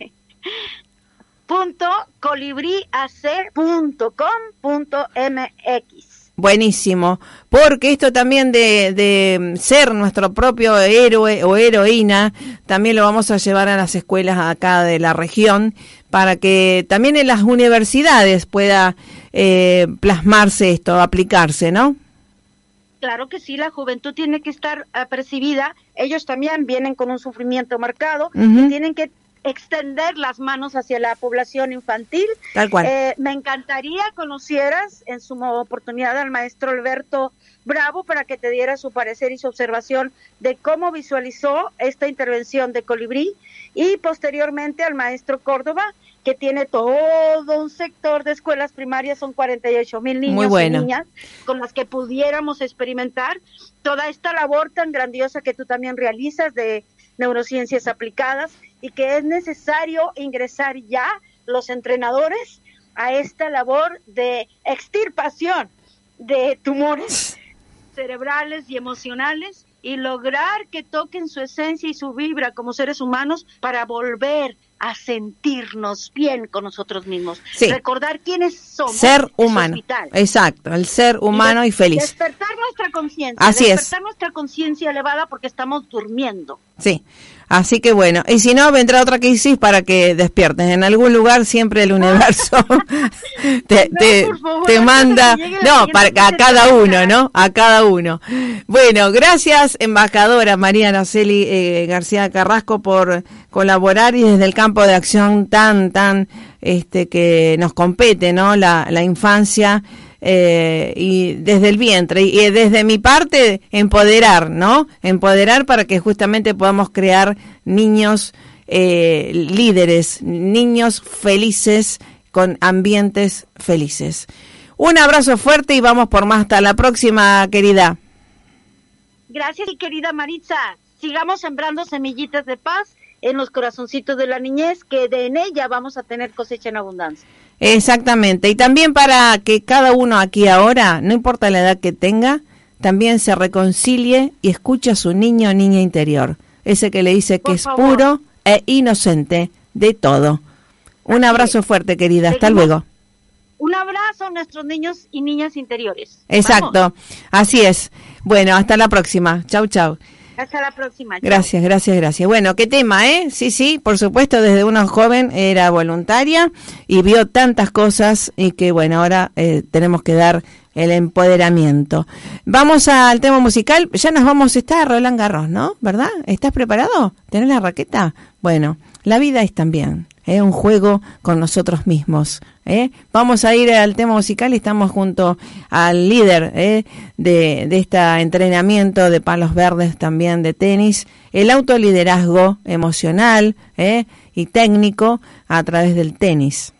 punto colibriacer.com.mx Buenísimo, porque esto también de, de ser nuestro propio héroe o heroína, también lo vamos a llevar a las escuelas acá de la región, para que también en las universidades pueda eh, plasmarse esto, aplicarse, ¿no? Claro que sí, la juventud tiene que estar apercibida. Ellos también vienen con un sufrimiento marcado y tienen que extender las manos hacia la población infantil. Tal cual. Eh, me encantaría conocieras en su oportunidad al maestro Alberto Bravo para que te diera su parecer y su observación de cómo visualizó esta intervención de Colibrí y posteriormente al maestro Córdoba que tiene todo un sector de escuelas primarias, son 48 mil niños bueno. y niñas con las que pudiéramos experimentar toda esta labor tan grandiosa que tú también realizas de neurociencias aplicadas y que es necesario ingresar ya los entrenadores a esta labor de extirpación de tumores cerebrales y emocionales y lograr que toquen su esencia y su vibra como seres humanos para volver a sentirnos bien con nosotros mismos. Sí. Recordar quiénes somos. ser humano. Exacto, el ser humano y feliz. Despertar nuestra conciencia. Así es. Despertar nuestra conciencia elevada porque estamos durmiendo. Sí. Así que bueno, y si no, vendrá otra crisis para que despiertes. En algún lugar siempre el universo te, No, te, favor, manda, no, para, a cada uno. ¿no? A cada uno. Bueno, gracias, embajadora María Araceli eh, García Carrasco, por colaborar y desde el campo de acción tan, tan, este, que nos compete, ¿no? La, la infancia eh, y desde el vientre y, y desde mi parte empoderar, ¿no? Empoderar para que justamente podamos crear niños eh, líderes, niños felices con ambientes felices. Un abrazo fuerte y vamos por más. Hasta la próxima, querida. Gracias, querida Maritza. Sigamos sembrando semillitas de paz en los corazoncitos de la niñez, que de en ella vamos a tener cosecha en abundancia. Exactamente. Y también para que cada uno aquí ahora, no importa la edad que tenga, también se reconcilie y escuche a su niño o niña interior. Ese que le dice que es puro e inocente de todo. Un abrazo fuerte, querida. Hasta luego. Un abrazo a nuestros niños y niñas interiores. Exacto. Vamos. Así es. Bueno, hasta la próxima. Chau, chau. Hasta la próxima. Gracias, gracias, gracias. Bueno, qué tema, ¿eh? Sí, sí, por supuesto, desde una joven era voluntaria y vio tantas cosas y que, bueno, ahora eh, tenemos que dar el empoderamiento. Vamos al tema musical. Ya nos vamos, está Roland Garros, ¿no? ¿Verdad? ¿Estás preparado? ¿Tenés la raqueta? Bueno, la vida es también. Es un juego con nosotros mismos. ¿eh? Vamos a ir al tema musical y estamos junto al líder ¿eh? de, este entrenamiento de palos verdes también de tenis, el autoliderazgo emocional ¿eh? y técnico a través del tenis.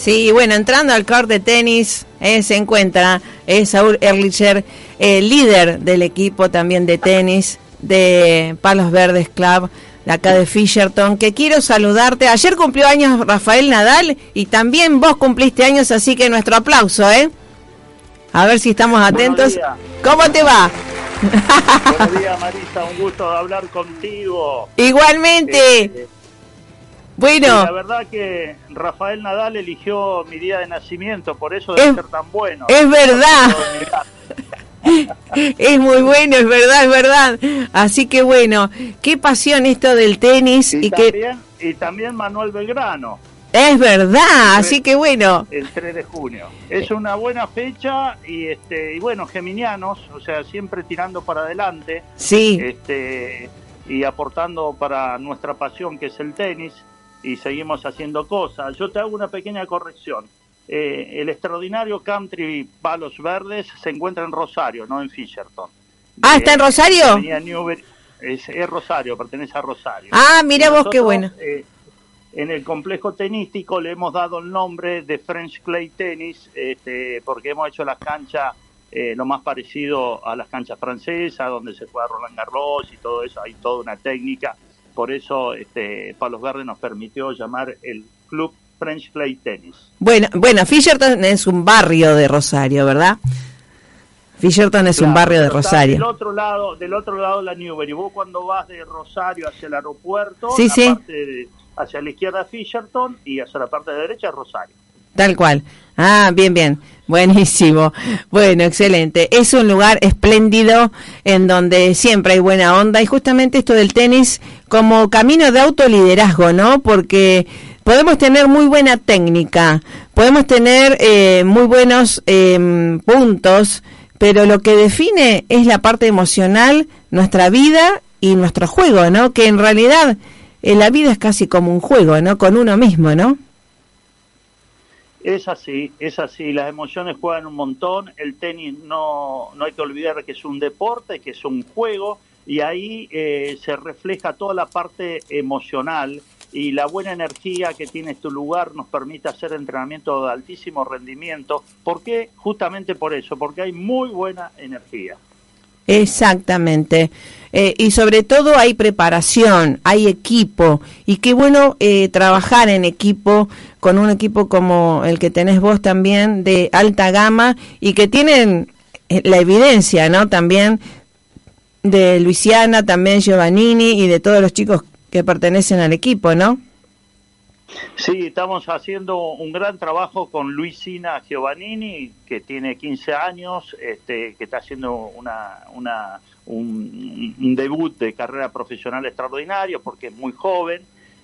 Sí, bueno, entrando al court de tenis eh, se encuentra eh, Saúl Erlicher, eh, líder del equipo también de tenis de Palos Verdes Club, de acá de Fisherton, que quiero saludarte. Ayer cumplió años Rafael Nadal y también vos cumpliste años, así que nuestro aplauso, ¿eh? A ver si estamos atentos. ¿Cómo te va? Buenos días, Marisa, un gusto hablar contigo. Igualmente. Bueno. la verdad que Rafael Nadal eligió mi día de nacimiento, por eso debe Es- ser tan bueno. es verdad. Es muy bueno, es verdad, es verdad. Así que bueno, qué pasión esto del tenis y, Y, que también, y también Manuel Belgrano, es verdad. Así que bueno, el 3 de junio. Es una buena fecha y este y bueno, geminianos, o sea, siempre tirando para adelante. sí, este y aportando para nuestra pasión que es el tenis y seguimos haciendo cosas. Yo te hago una pequeña corrección. Eh, el extraordinario country Palos Verdes se encuentra en Rosario, no en Fisherton. Ah, ¿está en Rosario? Avenida Newbery- es, es Rosario, pertenece a Rosario. Ah, mira vos qué bueno. eh, en el complejo tenístico le hemos dado el nombre de French Clay Tennis este, porque hemos hecho las canchas eh, lo más parecido a las canchas francesas, donde se juega Roland Garros y todo eso, hay toda una técnica. Por eso este, Palos Verdes nos permitió llamar el Club French Clay Tennis. Bueno, bueno, Fisherton es un barrio de Rosario, ¿verdad? Fisherton es un barrio de Rosario. Del otro lado, del otro lado la Newbery. Vos cuando vas de Rosario hacia el aeropuerto, Sí, la sí. parte de- hacia la izquierda Fisherton y hacia la parte de derecha Rosario. Tal cual. Ah, bien, bien. Buenísimo. Bueno, excelente. Es un lugar espléndido en donde siempre hay buena onda y justamente esto del tenis como camino de autoliderazgo, ¿no? Porque podemos tener muy buena técnica, podemos tener eh, muy buenos em, puntos, pero lo que define es la parte emocional, nuestra vida y nuestro juego, ¿no? Que en realidad eh, la vida es casi como un juego, ¿no? Con uno mismo, ¿no? Es así, es así. Las emociones juegan un montón. El tenis no, no hay que olvidar que es un deporte, que es un juego, y ahí eh, se refleja toda la parte emocional y la buena energía que tiene este lugar nos permite hacer entrenamiento de altísimo rendimiento. ¿Por qué? Justamente por eso, porque hay muy buena energía. Exactamente. Eh, y sobre todo hay preparación, hay equipo. Y qué bueno eh, trabajar en equipo, con un equipo como el que tenés vos también, de alta gama, y que tienen eh, la evidencia, ¿no? También de Luisiana, también Giovannini y de todos los chicos que pertenecen al equipo, ¿no? Sí, estamos haciendo un gran trabajo con Luisina Giovannini, que tiene 15 años, este, que está haciendo una, una, un, un debut de carrera profesional extraordinario porque es muy joven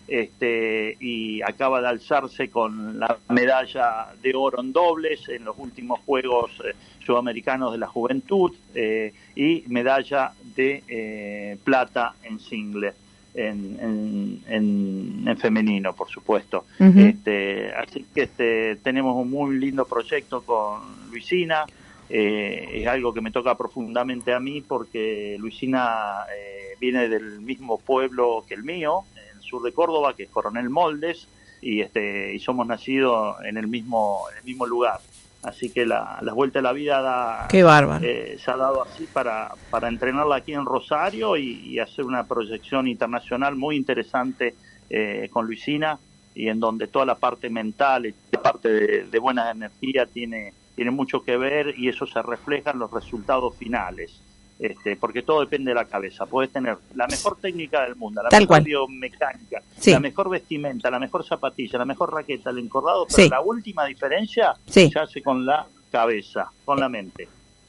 este, y acaba de alzarse con la medalla de oro en dobles en los últimos Juegos eh, Sudamericanos de la Juventud eh, y medalla de eh, plata en singles en, en, en, en femenino, por supuesto. Este, así que este, tenemos un muy lindo proyecto con Luisina. Eh, es algo que me toca profundamente a mí porque Luisina eh, viene del mismo pueblo que el mío, en el sur de Córdoba, que es Coronel Moldes, y, este, y somos nacidos en el mismo, en el mismo lugar. Así que la, la vuelta de la vida da, Qué eh, se ha dado así para, para entrenarla aquí en Rosario y, y hacer una proyección internacional muy interesante eh, con Luisina y en donde toda la parte mental y la parte de, de buena energía tiene, tiene mucho que ver y eso se refleja en los resultados finales. Este, porque todo depende de la cabeza. Puedes tener la mejor técnica del mundo, la Tal mejor cual. biomecánica, Sí. la mejor vestimenta, la mejor zapatilla, la mejor raqueta, el encordado, pero Sí. la última diferencia Sí. se hace con la cabeza, con la mente.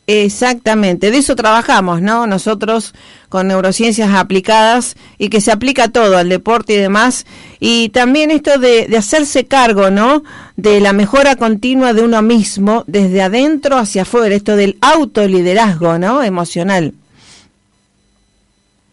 Exactamente, de eso trabajamos, ¿no? Nosotros con neurociencias aplicadas y que se aplica todo al deporte y demás. Y también esto de, de hacerse cargo, ¿no? De la mejora continua de uno mismo, desde adentro hacia afuera, esto del autoliderazgo, ¿no? Emocional.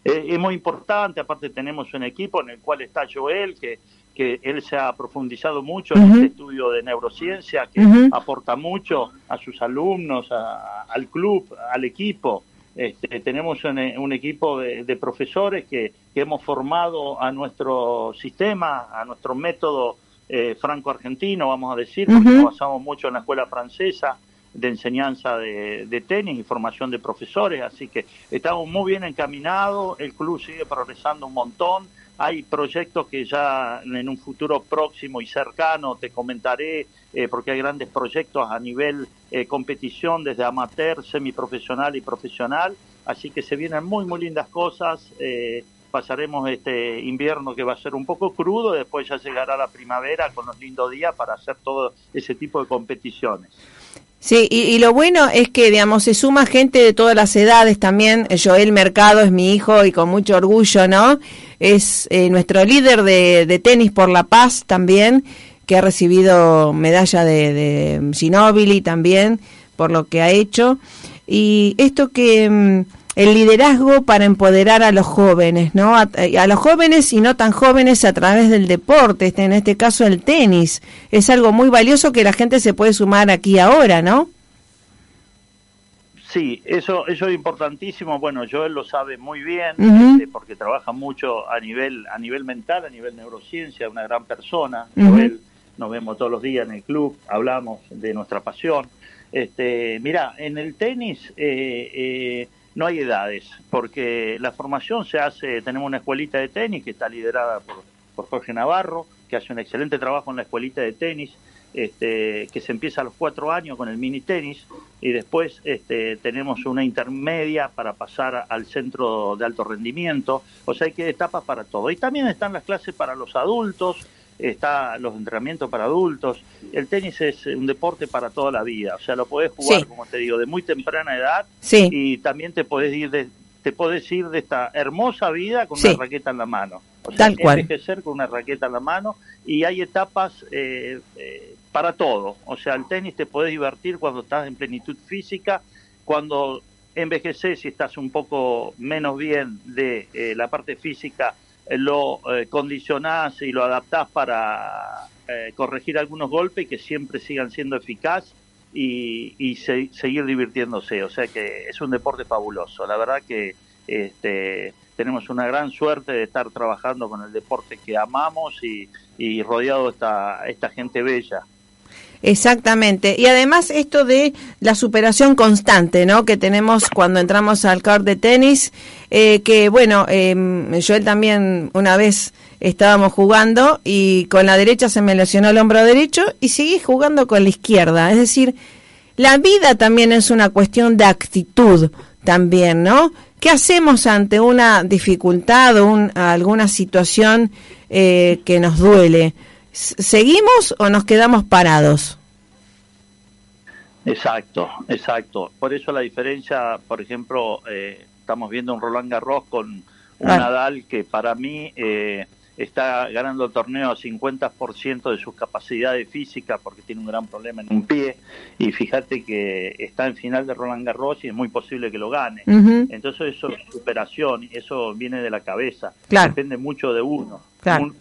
Eh, es muy importante, aparte tenemos un equipo en el cual está Joel, que, que él se ha profundizado mucho en este estudio de neurociencia, que aporta mucho a sus alumnos, a- al club, al equipo. Este, tenemos un, un equipo de, de profesores que, que hemos formado a nuestro sistema, a nuestro método eh, franco-argentino, vamos a decir, porque nos basamos mucho en la escuela francesa de enseñanza de, de, tenis y formación de profesores, así que estamos muy bien encaminados, el club sigue progresando un montón, hay proyectos que ya en un futuro próximo y cercano te comentaré, eh, porque hay grandes proyectos a nivel eh, competición, desde amateur, semiprofesional y profesional, así que se vienen muy, muy lindas cosas. Eh, pasaremos este invierno que va a ser un poco crudo, después ya llegará la primavera con los lindos días para hacer todo ese tipo de competiciones. Sí, y, lo bueno es que, digamos, se suma gente de todas las edades también. Joel Mercado es mi hijo y con mucho orgullo, ¿no? Es eh, nuestro líder de, tenis por la paz también, que ha recibido medalla de, de también por lo que ha hecho. Y esto que mm, el liderazgo para empoderar a los jóvenes, ¿no? A, los jóvenes y no tan jóvenes a través del deporte, este, en este caso el tenis. Es algo muy valioso que la gente se puede sumar aquí ahora, ¿no? Sí, eso, eso es importantísimo. Bueno, Joel lo sabe muy bien este, porque trabaja mucho a nivel, a nivel mental, a nivel neurociencia, una gran persona. Joel, nos vemos todos los días en el club, hablamos de nuestra pasión. Este, mira, en el tenis eh, eh, no hay edades, porque la formación se hace, tenemos una escuelita de tenis que está liderada por, por Jorge Navarro, que hace un excelente trabajo en la escuelita de tenis, este, que se empieza a los cuatro años con el mini tenis y después este, tenemos una intermedia para pasar al centro de alto rendimiento, o sea, hay que etapas para todo. Y también están las clases para los adultos, está los entrenamientos para adultos. El tenis es un deporte para toda la vida, o sea, lo puedes jugar, como te digo, de muy temprana edad y también te puedes ir de te puedes ir de esta hermosa vida con una raqueta en la mano. O sea, Tal cual. envejecer con una raqueta en la mano y hay etapas eh, eh, para todo. O sea, el tenis te puedes divertir cuando estás en plenitud física, cuando envejeces y estás un poco menos bien de eh, la parte física, lo eh, condicionás y lo adaptás para eh, corregir algunos golpes y que siempre sigan siendo eficaz y, seguir divirtiéndose. O sea que es un deporte fabuloso. La verdad que este, tenemos una gran suerte de estar trabajando con el deporte que amamos y, y rodeado de esta, esta gente bella. Exactamente. Y además esto de la superación constante, ¿no? Que tenemos cuando entramos al court de tenis, eh, que bueno, eh, Joel también una vez estábamos jugando y con la derecha se me lesionó el hombro derecho y seguí jugando con la izquierda. Es decir, la vida también es una cuestión de actitud también, ¿no? ¿Qué hacemos ante una dificultad o alguna situación eh, que nos duele? ¿Seguimos o nos quedamos parados? Exacto, exacto. Por eso la diferencia, por ejemplo, eh, estamos viendo un Roland Garros con un ah. Nadal que para mí eh, está ganando el torneo a 50% de sus capacidades físicas porque tiene un gran problema en un pie y fíjate que está en final de Roland Garros y es muy posible que lo gane. Entonces eso es superación y eso viene de la cabeza. Depende mucho de uno,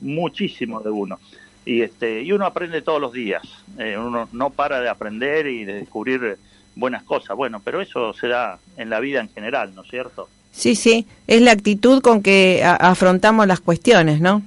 muchísimo de uno y este y uno aprende todos los días. Eh, uno no para de aprender y de descubrir buenas cosas. Bueno pero eso se da en la vida en general no es cierto sí sí es la actitud con que afrontamos las cuestiones no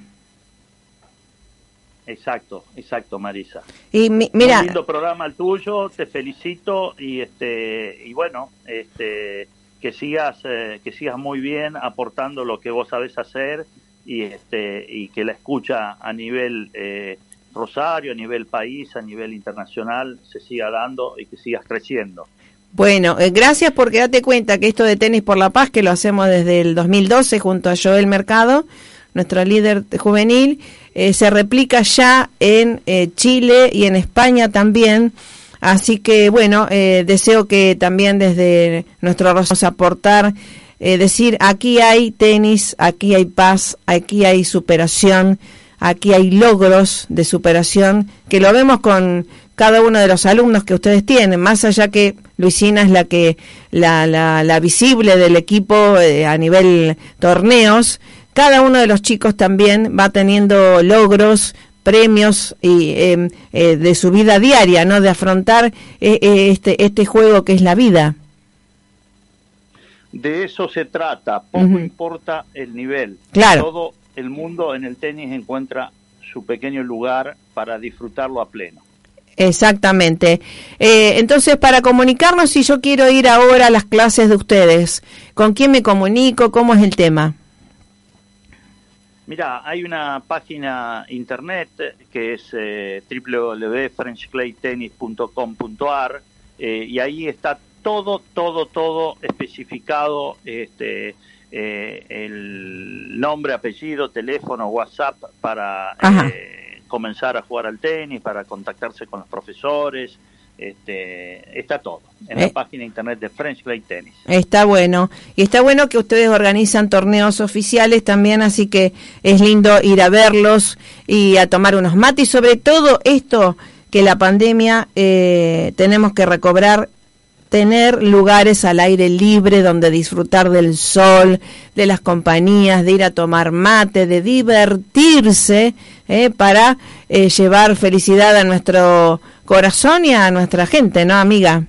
exacto exacto Marisa. Y mira Un lindo programa el tuyo te felicito y este y bueno este que sigas eh, que sigas muy bien aportando lo que vos sabés hacer y, este, y que la escucha a nivel eh, Rosario, a nivel país, a nivel internacional, se siga dando y que sigas creciendo. Bueno, eh, gracias porque date cuenta que esto de Tenis por la Paz, que lo hacemos desde el 2012 junto a Joel Mercado, nuestro líder juvenil, eh, se replica ya en Chile y en España también. Así que bueno, deseo que también desde nuestro a aportar eh, decir, aquí hay tenis, aquí hay paz, aquí hay superación, aquí hay logros de superación, que lo vemos con cada uno de los alumnos que ustedes tienen, más allá que Luisina es la que la, la, visible del equipo eh, a nivel torneos, cada uno de los chicos también va teniendo logros, premios y em, eh, de su vida diaria, ¿no? De afrontar este este juego que es la vida. De eso se trata, poco importa el nivel. Claro. Todo el mundo en el tenis encuentra su pequeño lugar para disfrutarlo a pleno. Exactamente. Eh, entonces, para comunicarnos, si yo quiero ir ahora a las clases de ustedes, ¿con quién me comunico? ¿Cómo es el tema? Mira, hay una página internet que es eh, www.frenchclaytennis.com.ar eh, y ahí está todo, todo, todo especificado, este, eh, el nombre, apellido, teléfono, WhatsApp para eh, comenzar a jugar al tenis, para contactarse con los profesores, este, está todo en la Eh. página internet de French Clay Tennis. Está bueno. Y está bueno que ustedes organizan torneos oficiales también, así que es lindo ir a verlos y a tomar unos mates. Y sobre todo esto que la pandemia eh, tenemos que recobrar, tener lugares al aire libre donde disfrutar del sol, de las compañías, de ir a tomar mate, de divertirse eh, para eh, llevar felicidad a nuestro corazón y a nuestra gente, ¿no, amiga?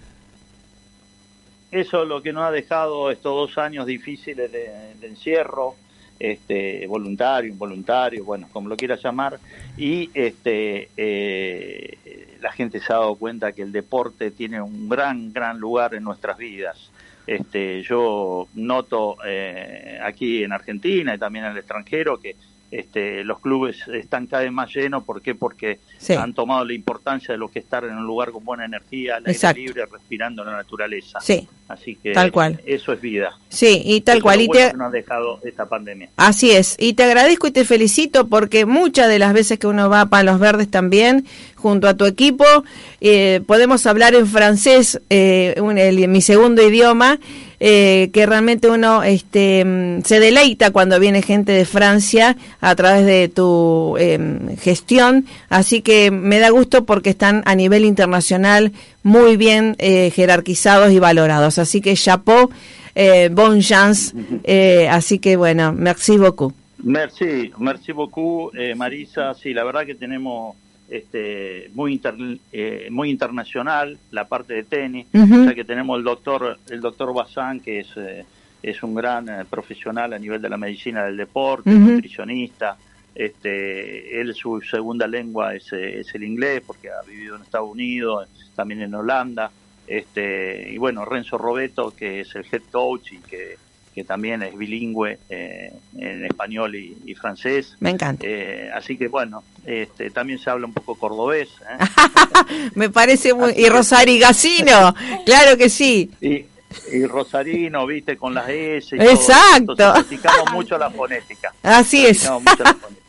Eso es lo que nos ha dejado estos dos años difíciles de, de encierro, este, voluntario, involuntario, bueno, como lo quieras llamar, y este, eh, la gente se ha dado cuenta que el deporte tiene un gran, gran lugar en nuestras vidas. Este, yo noto eh, aquí en Argentina y también en el extranjero que este, los clubes están cada vez más llenos. ¿Por qué? Porque Sí. han tomado la importancia de lo que es estar en un lugar con buena energía, al aire libre, respirando la naturaleza. Sí. Así que Tal cual. eso es vida. Sí, y tal Eso cual. Y lo bueno te, que nos ha dejado esta pandemia. Así es, y te agradezco y te felicito porque muchas de las veces que uno va a Palos Verdes también, junto a tu equipo, eh, podemos hablar en francés, eh, un- el- mi segundo idioma, eh, que realmente uno este, mm, se deleita cuando viene gente de Francia a través de tu em, gestión, así que me da gusto porque están a nivel internacional muy bien eh, jerarquizados y valorados, así que chapeau, eh, bon chance, eh, así que bueno, merci beaucoup. Merci, merci beaucoup, eh, Marisa. Sí, la verdad que tenemos este, muy inter- eh, muy internacional la parte de tenis, ya que tenemos el doctor el doctor Bazán que es eh, es un gran eh, profesional a nivel de la medicina del deporte, nutricionista. Este, él su segunda lengua es, eh, es el inglés porque ha vivido en Estados Unidos, también en Holanda. Este, y bueno, Renzo Robeto, que es el head coach y que, que también es bilingüe eh, en español y, y francés. Me encanta. Eh, así que bueno, este, también se habla un poco cordobés. ¿eh? Me parece muy... Así Y que- Rosari Gacino, claro que sí. y, y Rosarino, viste, con las S. Y. Exacto. Practicamos mucho la fonética. Así es. Practicamos mucho la fonética.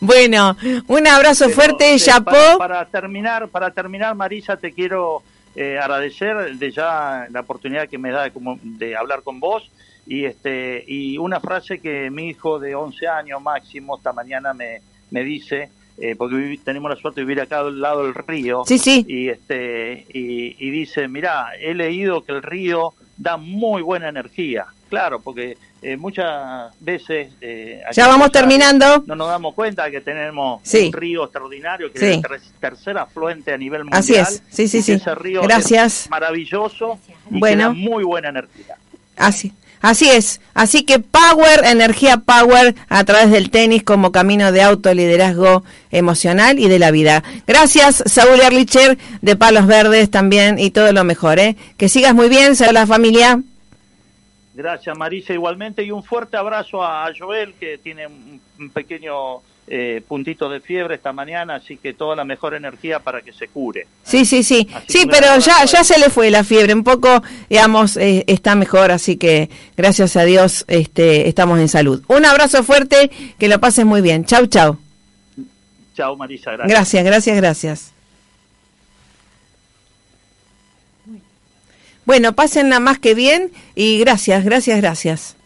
Bueno, un abrazo Pero, fuerte, eh, Chapó. Para, para terminar, para terminar, Marisa, te quiero eh, agradecer de ya la oportunidad que me da de, como- de hablar con vos y este y una frase que mi hijo de 11 años máximo esta mañana me, me dice eh, porque tenemos la suerte de vivir acá al lado del río Sí, sí. y este y, y dice mira he leído que el río da muy buena energía claro porque eh, muchas veces eh, Ya vamos terminando. no nos damos cuenta que tenemos Sí. un río extraordinario que es el ter- tercer afluente a nivel mundial. Así es. Sí, sí, sí. Ese río Gracias. es maravilloso y Bueno. que da muy buena energía. Así, así es. Así que Power, energía Power a través del tenis como camino de autoliderazgo emocional y de la vida. Gracias, Saúl Erlicher de Palos Verdes también y todo lo mejor, ¿eh? Que sigas muy bien, saludos la familia. Gracias Marisa igualmente y un fuerte abrazo a Joel que tiene un pequeño eh, puntito de fiebre esta mañana, así que toda la mejor energía para que se cure. Sí, sí, sí. Así Sí, pero ya, ya se le fue la fiebre. Un poco, digamos, eh, está mejor, así que gracias a Dios este, estamos en salud. Un abrazo fuerte, que lo pases muy bien. Chau, chau. Chao Marisa, gracias. Gracias, gracias, gracias. Bueno, pásenla más que bien y gracias, gracias, gracias.